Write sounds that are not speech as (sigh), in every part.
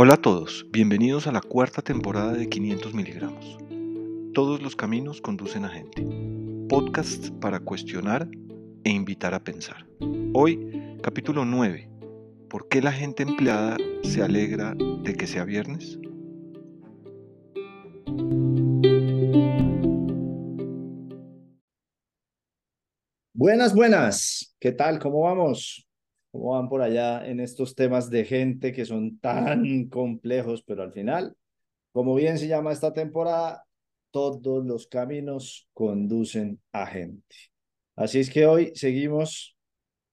Hola a todos, bienvenidos a la cuarta temporada de 500 miligramos. Todos los caminos conducen a gente. Podcast para cuestionar e invitar a pensar. Hoy, capítulo 9. ¿Por qué la gente empleada se alegra de que sea viernes? Buenas, buenas. ¿Qué tal? ¿Cómo vamos? ¿Cómo van por allá en estos temas de gente que son tan complejos, pero al final, como bien se llama esta temporada, todos los caminos conducen a gente. Así es que hoy seguimos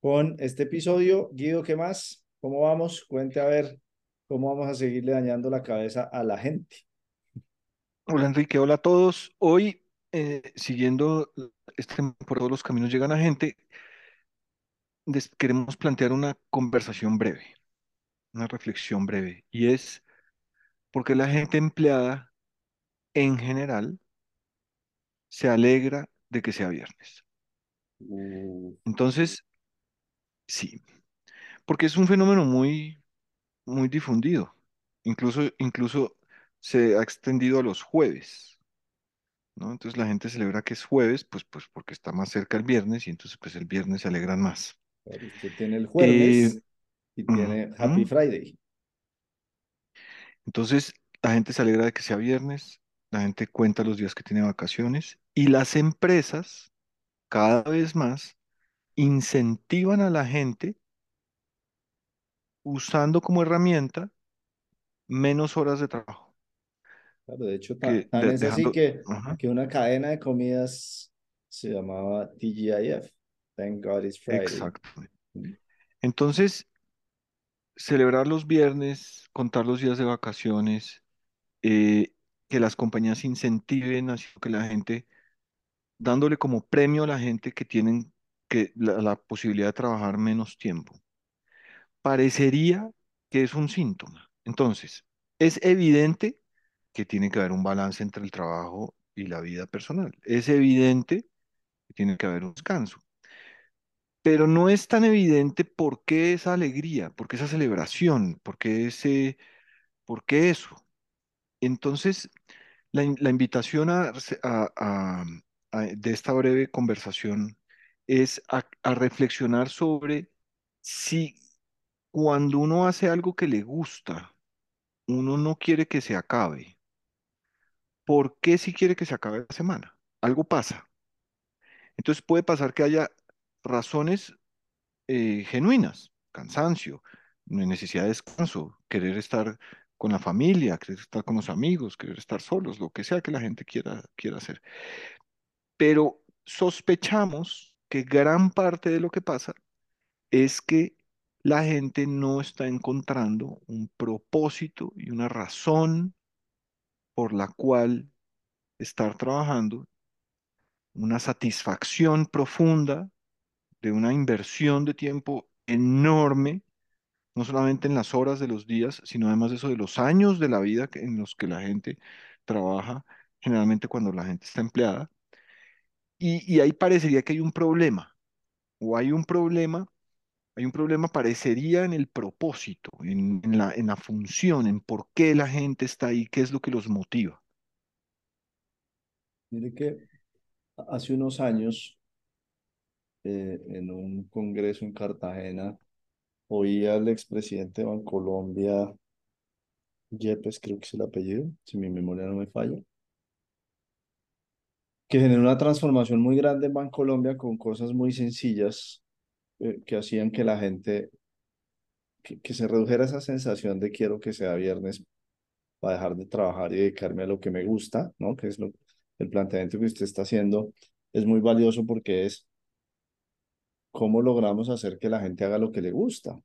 con este episodio. Guido, ¿qué más? ¿Cómo vamos? Cuente a ver cómo vamos a seguirle dañando la cabeza a la gente. Hola Enrique, hola a todos. Hoy, eh, siguiendo este por todos los caminos llegan a gente, queremos plantear una conversación breve, una reflexión breve, y es porque la gente empleada en general se alegra de que sea viernes. Entonces, sí, porque es un fenómeno muy, muy difundido. Incluso, incluso se ha extendido a los jueves, ¿no? Entonces la gente celebra que es jueves, pues, pues porque está más cerca el viernes y entonces pues el viernes se alegran más. Usted tiene el jueves y tiene Happy Friday. Entonces la gente se alegra de que sea viernes, la gente cuenta los días que tiene vacaciones y las empresas cada vez más incentivan a la gente usando como herramienta menos horas de trabajo. Claro, de hecho, tan, es así que, que una cadena de comidas se llamaba TGIF, Thank God It's Friday. Exacto. Entonces, celebrar los viernes, contar los días de vacaciones, eh, que las compañías incentiven, así que la gente, dándole como premio a la gente que tienen que, la posibilidad de trabajar menos tiempo. Parecería que es un síntoma. Entonces, es evidente que tiene que haber un balance entre el trabajo y la vida personal. Es evidente que tiene que haber un descanso. Pero no es tan evidente por qué esa alegría, por qué esa celebración, por qué ese, por qué eso. Entonces, la, invitación de esta breve conversación es a, reflexionar sobre si cuando uno hace algo que le gusta, uno no quiere que se acabe ¿por qué si quiere que se acabe la semana? Algo pasa. Entonces puede pasar que haya razones eh, genuinas, cansancio, necesidad de descanso, querer estar con la familia, querer estar con los amigos, querer estar solos, lo que sea que la gente quiera, quiera hacer. Pero sospechamos que gran parte de lo que pasa es que la gente no está encontrando un propósito y una razón por la cual estar trabajando, una satisfacción profunda de una inversión de tiempo enorme, no solamente en las horas de los días, sino además de eso de los años de la vida en los que la gente trabaja, generalmente cuando la gente está empleada. Y, ahí parecería que hay un problema, o hay un problema, hay un problema parecería en el propósito, en, la, en la función, en por qué la gente está ahí, qué es lo que los motiva. Mire que hace unos años, eh, en un congreso en Cartagena, oí al expresidente de Bancolombia, Yepes, creo que es el apellido, si mi memoria no me falla, que generó una transformación muy grande en Bancolombia con cosas muy sencillas eh, que hacían que la gente, que, que se redujera esa sensación de quiero que sea viernes para dejar de trabajar y dedicarme a lo que me gusta, ¿no? Que es lo, el planteamiento que usted está haciendo es muy valioso porque es cómo logramos hacer que la gente haga lo que le gusta,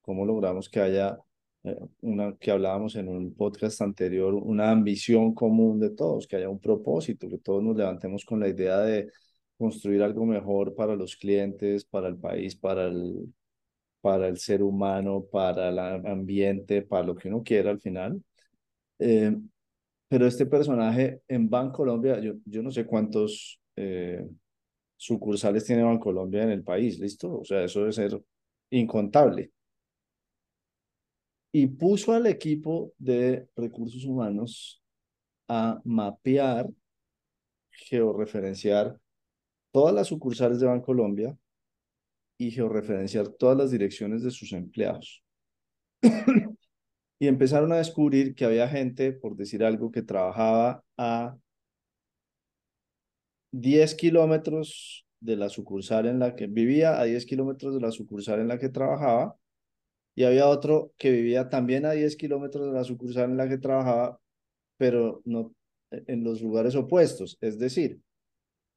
cómo logramos que haya eh, una que hablábamos en un podcast anterior, una ambición común de todos, que haya un propósito, que todos nos levantemos con la idea de construir algo mejor para los clientes, para el país, para el, para el ser humano, para el ambiente, para lo que uno quiera al final. Eh, pero este personaje en Bancolombia, yo, yo no sé cuántos eh, sucursales tiene Bancolombia en el país, ¿listo? O sea, eso debe ser incontable. y puso al equipo de recursos humanos a mapear, georreferenciar todas las sucursales de Bancolombia y georreferenciar todas las direcciones de sus empleados. (coughs) y empezaron a descubrir que había gente, por decir algo, que trabajaba a 10 kilómetros de la sucursal en la que vivía, a 10 kilómetros de la sucursal en la que trabajaba, y había otro que vivía también a 10 kilómetros de la sucursal en la que trabajaba, pero no en los lugares opuestos. Es decir,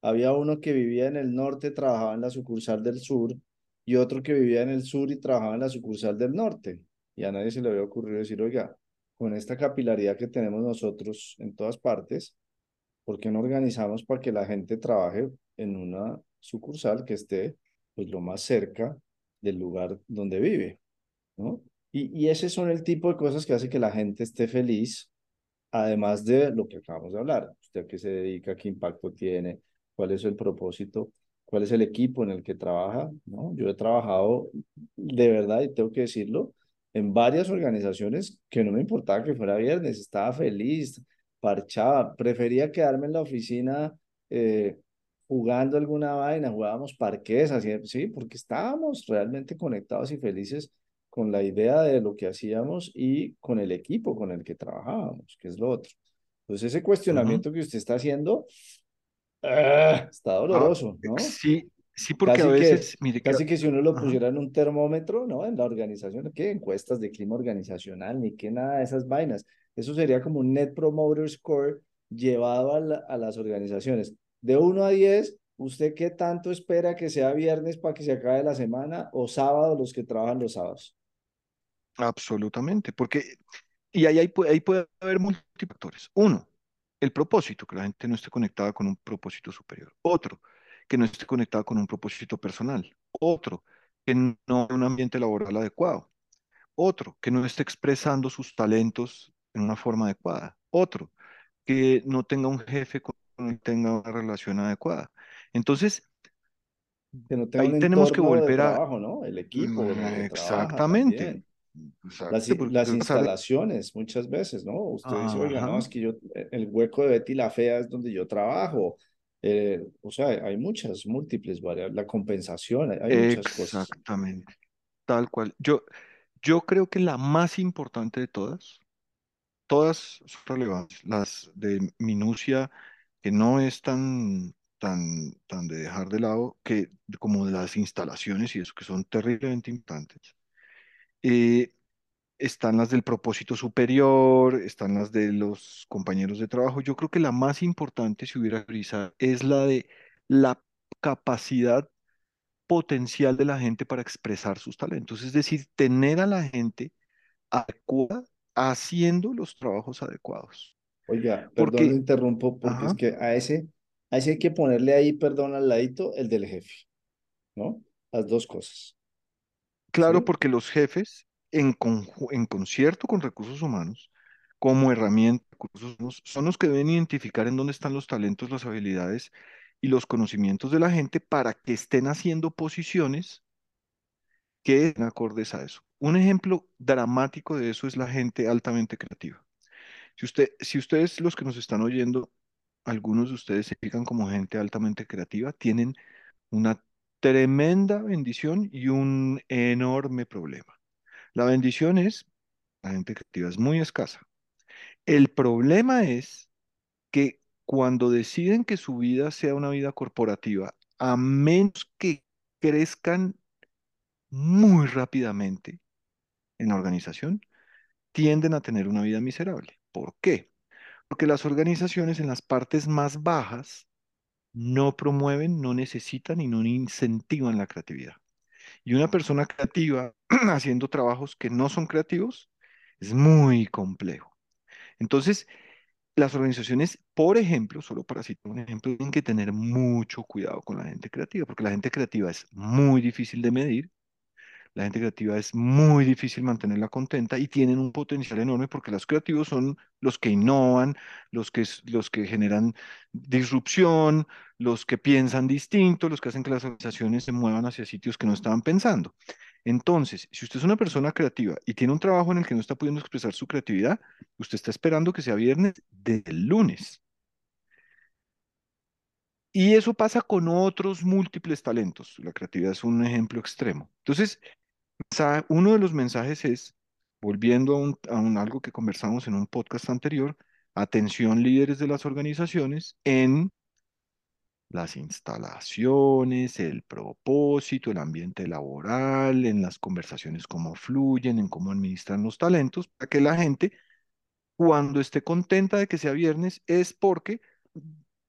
había uno que vivía en el norte, trabajaba en la sucursal del sur, y otro que vivía en el sur y trabajaba en la sucursal del norte. Y a nadie se le había ocurrido decir, oiga, con esta capilaridad que tenemos nosotros en todas partes, ¿por qué no organizamos para que la gente trabaje en una sucursal que esté pues lo más cerca del lugar donde vive? ¿no? Y, y ese son el tipo de cosas que hace que la gente esté feliz, además de lo que acabamos de hablar. ¿Usted qué se dedica? ¿Qué impacto tiene? ¿Cuál es el propósito? ¿Cuál es el equipo en el que trabaja? ¿no? Yo he trabajado de verdad, y tengo que decirlo, en varias organizaciones que no me importaba que fuera viernes, estaba feliz, parchaba, prefería quedarme en la oficina eh, jugando alguna vaina, jugábamos parques, así, sí, porque estábamos realmente conectados y felices con la idea de lo que hacíamos y con el equipo con el que trabajábamos, que es lo otro. Entonces ese cuestionamiento que usted está haciendo ah, está Ah, doloroso, ¿no? sí, sí, porque a Casi que, veces, mire que, casi que si uno lo pusiera en un termómetro, ¿no? En la organización, ¿qué? Encuestas de clima organizacional, ni qué nada de esas vainas. Eso sería como un Net Promoter Score llevado a, la- a las organizaciones. De uno a 10, ¿usted qué tanto espera que sea viernes para que se acabe la semana o sábado los que trabajan los sábados? absolutamente, porque, y ahí, ahí puede, haber multifactores. Uno, el propósito, que la gente no esté conectada con un propósito superior. Otro, que no esté conectada con un propósito personal. Otro, que no haya un ambiente laboral adecuado. Otro, que no esté expresando sus talentos en una forma adecuada. Otro, que no tenga un jefe con que tenga una relación adecuada. Entonces, Que no tenga ahí un tenemos que volver a... trabajo, ¿no? El equipo Mm, Exactamente. Las, instalaciones, muchas veces, ¿no? Usted dice, oiga, no, es que yo, eh, el hueco de Betty la Fea es donde yo trabajo. Eh, o sea, hay muchas, múltiples variables. La compensación, hay, hay muchas cosas. exactamente, tal cual. Yo, yo creo que la más importante de todas, todas son relevantes, las de minucia, que no es tan, tan, tan de dejar de lado, que como las instalaciones y eso, que son terriblemente importantes. Eh, están las del propósito superior, están las de los compañeros de trabajo. Yo creo que la más importante, si hubiera priorizar, es la de la capacidad potencial de la gente para expresar sus talentos. Es decir, tener a la gente adecuada haciendo los trabajos adecuados. Oiga, perdón, Porque, interrumpo porque es que a ese, a ese hay que ponerle ahí, perdón, al ladito, el del jefe, ¿no? Las dos cosas, claro, ¿sí? porque los jefes, en, conju- en concierto con recursos humanos, como herramienta, recursos humanos, son los que deben identificar en dónde están los talentos, las habilidades y los conocimientos de la gente para que estén haciendo posiciones que estén acordes a eso. Un ejemplo dramático de eso es la gente altamente creativa. Si usted, si ustedes, los que nos están oyendo, algunos de ustedes se fijan como gente altamente creativa, tienen una tremenda bendición y un enorme problema. La bendición es, la gente creativa es muy escasa. El problema es que cuando deciden que su vida sea una vida corporativa, a menos que crezcan muy rápidamente en la organización, tienden a tener una vida miserable. ¿Por qué? Porque las organizaciones en las partes más bajas no promueven, no necesitan y no incentivan la creatividad. Y una persona creativa (clears throat) haciendo trabajos que no son creativos es muy complejo. Entonces, las organizaciones, por ejemplo, solo para citar un ejemplo, tienen que tener mucho cuidado con la gente creativa, porque la gente creativa es muy difícil de medir la gente creativa es muy difícil mantenerla contenta y tienen un potencial enorme porque los creativos son los que innovan, los que, los que generan disrupción, los que piensan distinto, los que hacen que las organizaciones se muevan hacia sitios que no estaban pensando. Entonces, si usted es una persona creativa y tiene un trabajo en el que no está pudiendo expresar su creatividad, usted está esperando que sea viernes desde el lunes. Y eso pasa con otros múltiples talentos. La creatividad es un ejemplo extremo. Entonces, uno de los mensajes es, volviendo a, un- a un- algo que conversamos en un podcast anterior, atención líderes de las organizaciones en las instalaciones, el propósito, el ambiente laboral, en las conversaciones, cómo fluyen, en cómo administran los talentos, para que la gente, cuando esté contenta de que sea viernes, es porque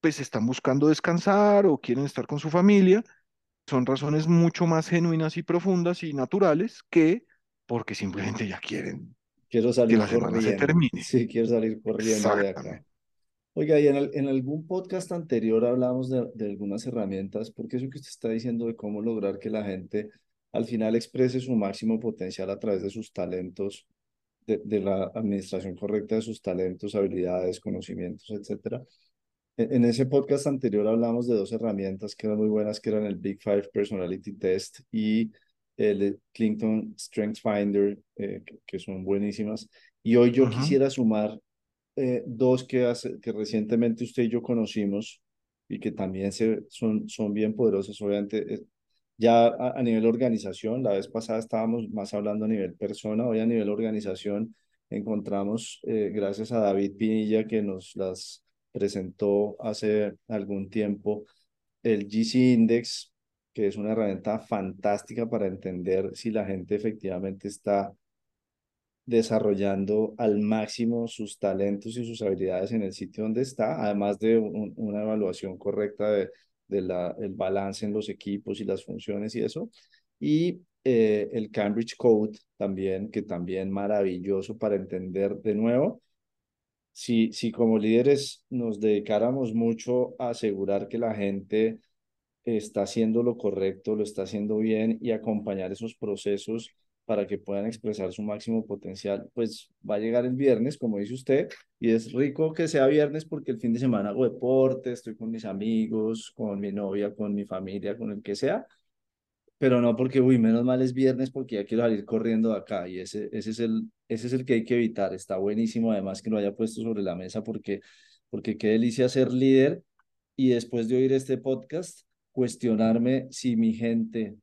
pues están buscando descansar o quieren estar con su familia. Son razones mucho más genuinas y profundas y naturales que porque simplemente ya quieren Quiero que salir la semana se termine. Sí, quiero salir corriendo de acá. Oiga, y en, al- en algún podcast anterior hablamos de, de algunas herramientas, porque eso que usted está diciendo de cómo lograr que la gente al final exprese su máximo potencial a través de sus talentos, de, de la administración correcta de sus talentos, habilidades, conocimientos, etcétera. En, ese podcast anterior hablamos de dos herramientas que eran muy buenas, que eran el Big Five Personality Test y el Clinton Strength Finder, eh, que, que son buenísimas. Y hoy yo quisiera sumar eh, dos que, hace, que recientemente usted y yo conocimos y que también se, son, son bien poderosas, obviamente. eh, ya a, a nivel organización, la vez pasada estábamos más hablando a nivel persona, hoy a nivel organización encontramos, eh, gracias a David Pinilla que nos las presentó hace algún tiempo, el GC Index, que es una herramienta fantástica para entender si la gente efectivamente está desarrollando al máximo sus talentos y sus habilidades en el sitio donde está, además de un- una evaluación correcta de, de la, el balance en los equipos y las funciones y eso. Y eh, el Cambridge Code también, que también maravilloso para entender de nuevo. Si, si como líderes nos dedicáramos mucho a asegurar que la gente está haciendo lo correcto, lo está haciendo bien y acompañar esos procesos para que puedan expresar su máximo potencial, pues va a llegar el viernes, como dice usted, y es rico que sea viernes porque el fin de semana hago deporte, estoy con mis amigos, con mi novia, con mi familia, con el que sea, pero no porque, uy, menos mal es viernes porque ya quiero salir corriendo de acá y ese, ese es el, ese es el que hay que evitar. Está buenísimo además que lo haya puesto sobre la mesa porque, porque qué delicia ser líder y después de oír este podcast, cuestionarme si mi gente,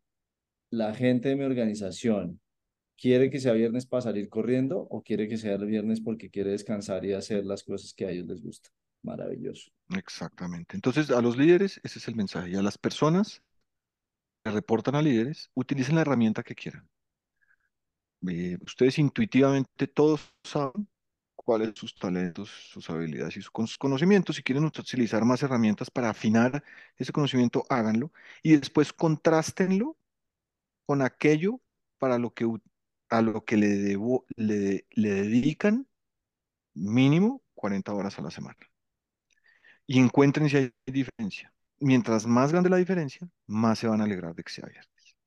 la gente de mi organización, quiere que sea viernes para salir corriendo o quiere que sea el viernes porque quiere descansar y hacer las cosas que a ellos les gusta. Maravilloso. Exactamente. Entonces, a los líderes, ese es el mensaje. Y a las personas que reportan a líderes, utilicen la herramienta que quieran. Eh, ustedes intuitivamente todos saben cuáles son sus talentos, sus habilidades y sus con- sus conocimientos. Si quieren utilizar más herramientas para afinar ese conocimiento, háganlo. Y después contrástenlo con aquello para lo que, a lo que le, le, le dedican mínimo 40 horas a la semana. Y encuentren si hay diferencia. Mientras más grande la diferencia, más se van a alegrar de que sea viernes.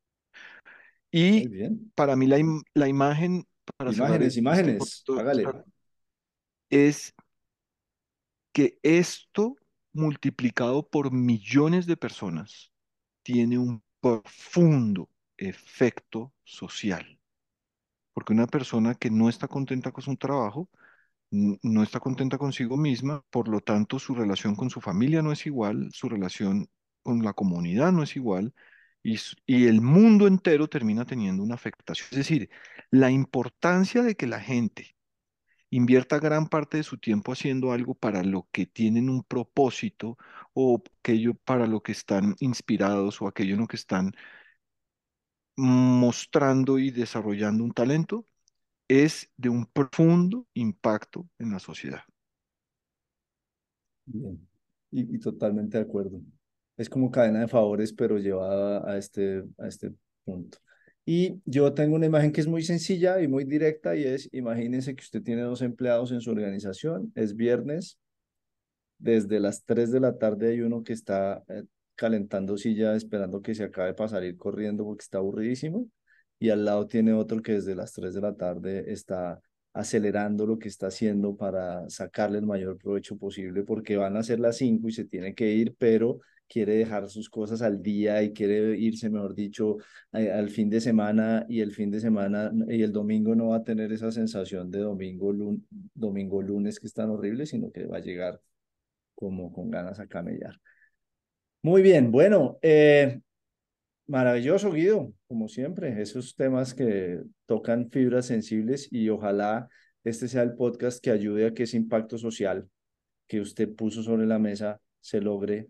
Y bien. para mí la, im- la imagen, para Imágenes, e- este imágenes. Hágale. es que esto multiplicado por millones de personas tiene un profundo efecto social. Porque una persona que no está contenta con su trabajo, no está contenta consigo misma, por lo tanto su relación con su familia no es igual, su relación con la comunidad no es igual, y, el mundo entero termina teniendo una afectación. Es decir, la importancia de que la gente invierta gran parte de su tiempo haciendo algo para lo que tienen un propósito o aquello para lo que están inspirados o aquello en lo que están mostrando y desarrollando un talento, es de un profundo impacto en la sociedad. Bien. Y, totalmente de acuerdo. Es como cadena de favores, pero llevada a este, a este punto. Y yo tengo una imagen que es muy sencilla y muy directa y es, imagínense que usted tiene dos empleados en su organización, es viernes, desde las 3 de la tarde hay uno que está eh, calentando silla esperando que se acabe para salir corriendo porque está aburridísimo. Y al lado tiene otro que desde las 3 de la tarde está acelerando lo que está haciendo para sacarle el mayor provecho posible porque van a ser las 5 y se tiene que ir, pero quiere dejar sus cosas al día y quiere irse, mejor dicho, al fin de semana y el fin de semana y el domingo no va a tener esa sensación de domingo, domingo lunes que es tan horrible, sino que va a llegar como con ganas a camellar. Muy bien, bueno, eh, maravilloso Guido, como siempre, esos temas que tocan fibras sensibles y ojalá este sea el podcast que ayude a que ese impacto social que usted puso sobre la mesa se logre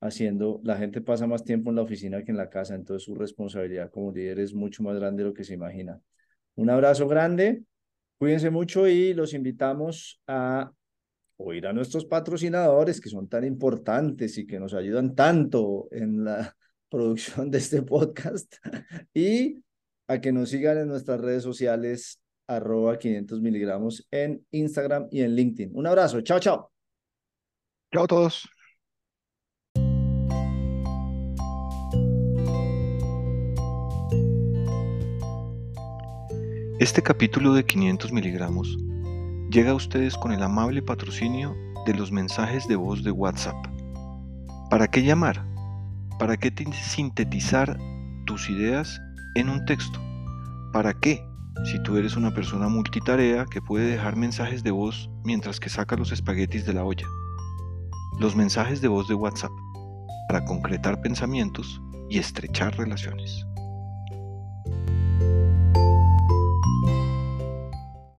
haciendo, la gente pasa más tiempo en la oficina que en la casa, entonces su responsabilidad como líder es mucho más grande de lo que se imagina. Un abrazo grande, cuídense mucho y los invitamos a oír a nuestros patrocinadores que son tan importantes y que nos ayudan tanto en la producción de este podcast (laughs) y a que nos sigan en nuestras redes sociales arroba 500 miligramos en Instagram y en LinkedIn. Un abrazo, chao, chao. Chao a todos. Este capítulo de 500 miligramos llega a ustedes con el amable patrocinio de los mensajes de voz de WhatsApp. ¿Para qué llamar? ¿Para qué sintetizar tus ideas en un texto? ¿Para qué? Si tú eres una persona multitarea que puede dejar mensajes de voz mientras que saca los espaguetis de la olla. Los mensajes de voz de WhatsApp para concretar pensamientos y estrechar relaciones.